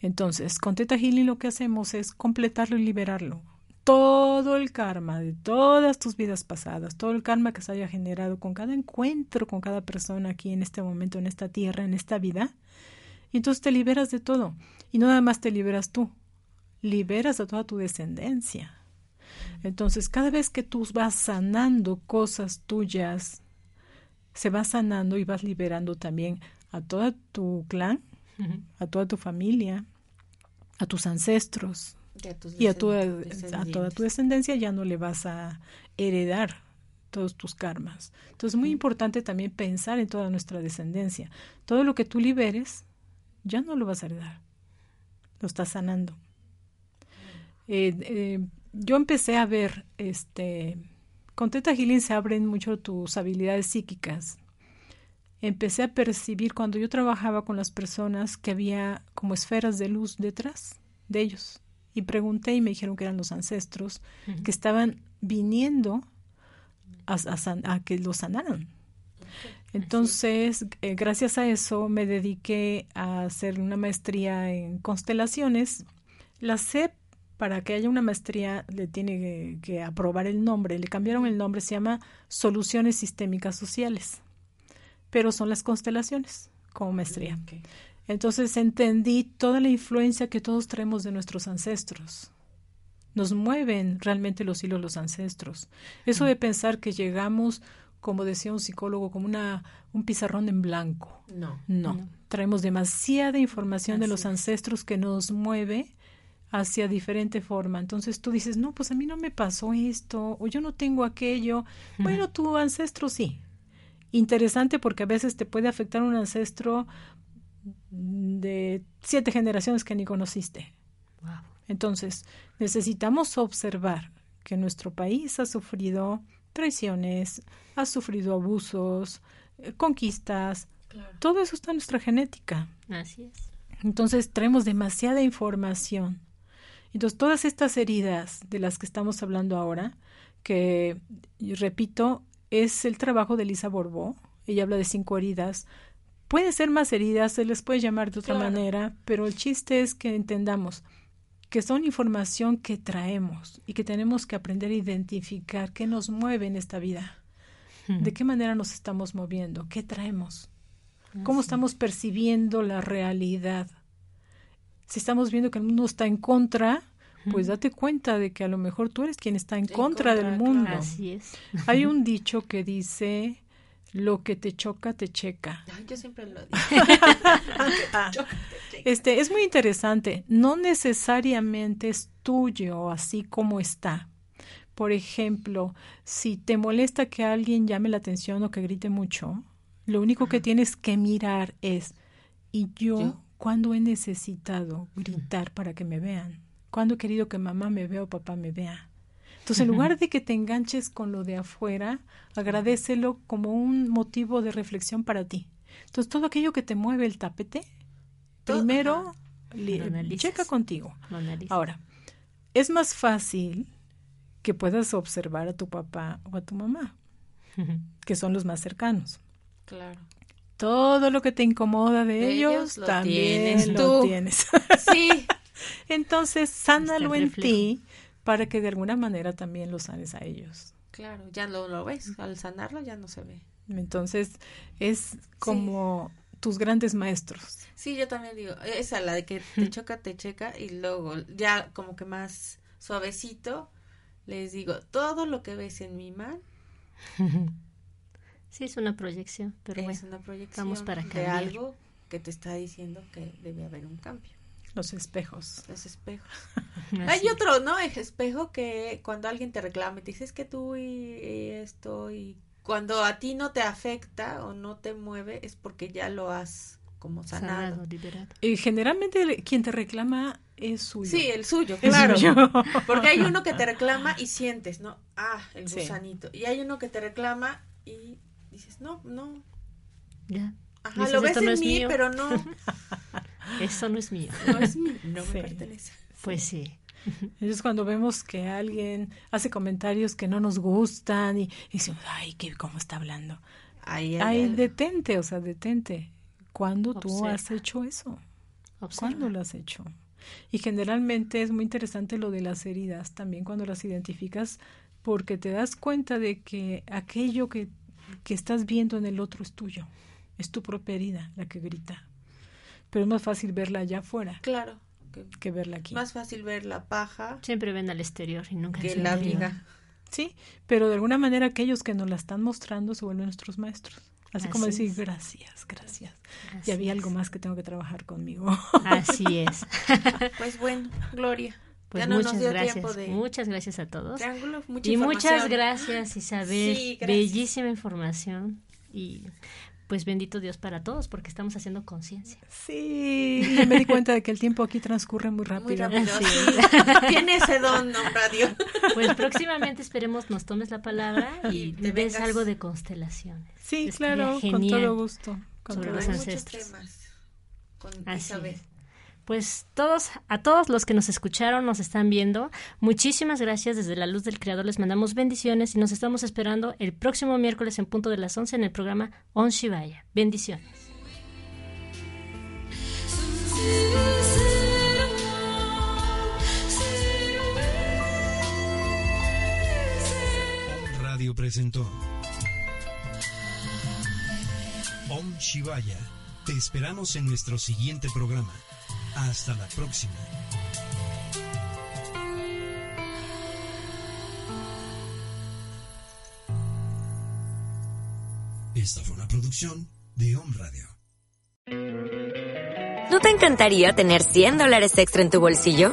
C: Entonces, con Teta Healing lo que hacemos es completarlo y liberarlo. Todo el karma de todas tus vidas pasadas, todo el karma que se haya generado con cada encuentro con cada persona aquí en este momento, en esta tierra, en esta vida, y entonces te liberas de todo. Y no nada más te liberas tú, liberas a toda tu descendencia. Entonces, cada vez que tú vas sanando cosas tuyas, se va sanando y vas liberando también a todo tu clan, a toda tu familia, a tus ancestros y a, a toda tu descendencia ya no le vas a heredar todos tus karmas. Entonces es muy importante también pensar en toda nuestra descendencia. Todo lo que tú liberes ya no lo vas a heredar. Lo estás sanando. Eh, eh, yo empecé a ver, este, con Teta Healing se abren mucho tus habilidades psíquicas. Empecé a percibir cuando yo trabajaba con las personas que había como esferas de luz detrás de ellos. Y pregunté y me dijeron que eran los ancestros que estaban viniendo a, a que los sanaran. Entonces, eh, gracias a eso me dediqué a hacer una maestría en constelaciones. La CEP, para que haya una maestría, le tiene que, aprobar el nombre. Le cambiaron el nombre, se llama Soluciones Sistémicas Sociales. Pero son las constelaciones como maestría. Entonces entendí toda la influencia que todos traemos de nuestros ancestros. Nos mueven realmente los hilos los ancestros. Eso de pensar que llegamos como decía un psicólogo, como una, un pizarrón en blanco.
A: No.
C: No. Traemos demasiada información de los ancestros que nos mueve hacia diferente forma. Entonces tú dices, no, pues a mí no me pasó esto, o yo no tengo aquello. Bueno, tu ancestro sí. Interesante porque a veces te puede afectar un ancestro de siete generaciones que ni conociste. Entonces, necesitamos observar que nuestro país ha sufrido traiciones, has sufrido abusos, eh, conquistas, todo eso está en nuestra genética.
B: Así es.
C: Entonces traemos demasiada información. Entonces todas estas heridas de las que estamos hablando ahora, que repito, es el trabajo de Lisa Borbó, ella habla de cinco heridas, pueden ser más heridas, se les puede llamar de otra manera, pero el chiste es que entendamos, que son información que traemos y que tenemos que aprender a identificar qué nos mueve en esta vida, de qué manera nos estamos moviendo, qué traemos, cómo estamos percibiendo la realidad. Si estamos viendo que el mundo está en contra, pues date cuenta de que a lo mejor tú eres quien está en, contra, del mundo.
B: Así es.
C: Hay un dicho que dice lo que te choca, te checa.
A: yo siempre lo
C: digo. [LAUGHS] este, es muy interesante. No necesariamente es tuyo así como está. Por ejemplo, si te molesta que alguien llame la atención o que grite mucho, lo único que tienes que mirar es, ¿y yo, ¿Yo? Cuándo he necesitado gritar para que me vean? ¿Cuándo he querido que mamá me vea o papá me vea? Entonces, en lugar de que te enganches con lo de afuera, agradecelo como un motivo de reflexión para ti. Entonces, todo aquello que te mueve el tapete, primero checa contigo. Ahora, es más fácil que puedas observar a tu papá o a tu mamá, que son los más cercanos.
A: Claro.
C: Todo lo que te incomoda de, ellos, también
A: tienes
C: lo
A: tú.
C: tienes. [LAUGHS]
A: sí. [LAUGHS]
C: Entonces, sánalo en ti para que de alguna manera también lo sanes a ellos.
A: Claro, ya lo, lo ves, al sanarlo ya no se ve.
C: Entonces, es como tus grandes maestros.
A: Sí, yo también digo, esa la de que te [LAUGHS] choca, te checa y luego ya como que más suavecito les digo, todo lo que ves en mi mal.
B: Sí, es una proyección, pero
A: es
B: bueno,
A: una proyección
B: vamos para
A: de algo que te está diciendo que debe haber un cambio.
C: Los espejos.
A: Los espejos. [LAUGHS] Hay otro, ¿no? El espejo que cuando alguien te reclama y te dice es que tú y, esto y cuando a ti no te afecta o no te mueve es porque ya lo has como sanado.
C: Y generalmente quien te reclama es suyo.
A: Sí, el suyo, claro. [LAUGHS] Porque hay uno que te [LAUGHS] reclama y sientes, ¿no? Ah, el gusanito. Y hay uno que te reclama y dices, no, no.
B: Ya.
A: Ajá, lo ves en mí, pero no. [LAUGHS]
B: Eso no es mío. [LAUGHS]
A: No es mío, no me pertenece.
B: Pues sí.
C: Es cuando vemos que alguien hace comentarios que no nos gustan y, y decimos, ay, ¿qué, ¿cómo está hablando? Ay, detente, o sea, detente. ¿Cuándo tú has hecho eso? ¿Cuándo lo has hecho? Y generalmente es muy interesante lo de las heridas, también cuando las identificas, porque te das cuenta de que aquello que, que estás viendo en el otro es tuyo, es tu propia herida la que grita. Pero es más fácil verla allá afuera.
A: Claro.
C: Que, verla aquí.
A: Más fácil ver la paja.
B: Siempre ven al exterior y nunca
A: que la viga.
C: Sí, pero de alguna manera aquellos que nos la están mostrando se vuelven nuestros maestros. Así, como decir, gracias, gracias. y había algo más que tengo que trabajar conmigo.
B: Así es.
A: pues bueno, Gloria.
B: Pues muchas gracias. Muchas gracias a todos. y muchas gracias, Isabel. Bellísima información. Y pues bendito Dios para todos, porque estamos haciendo conciencia.
C: Sí, me di cuenta de que el tiempo aquí transcurre muy rápido.
A: Muy [LAUGHS] Tiene ese don, Radio.
B: Pues próximamente esperemos nos tomes la palabra [LAUGHS] y te ves algo de constelaciones.
C: Sí, claro, con todo gusto.
B: Con sobre los ancestros. con Así pues todos, a todos los que nos escucharon, nos están viendo, muchísimas gracias desde la luz del Creador, les mandamos bendiciones y nos estamos esperando el próximo miércoles en punto de las 11 en el programa On Shivaya. Bendiciones.
D: Radio presentó Om Shivaya. Te esperamos en nuestro siguiente programa. Hasta la próxima. Esta fue una producción de Home Radio.
G: ¿No te encantaría tener 100 dólares extra en tu bolsillo?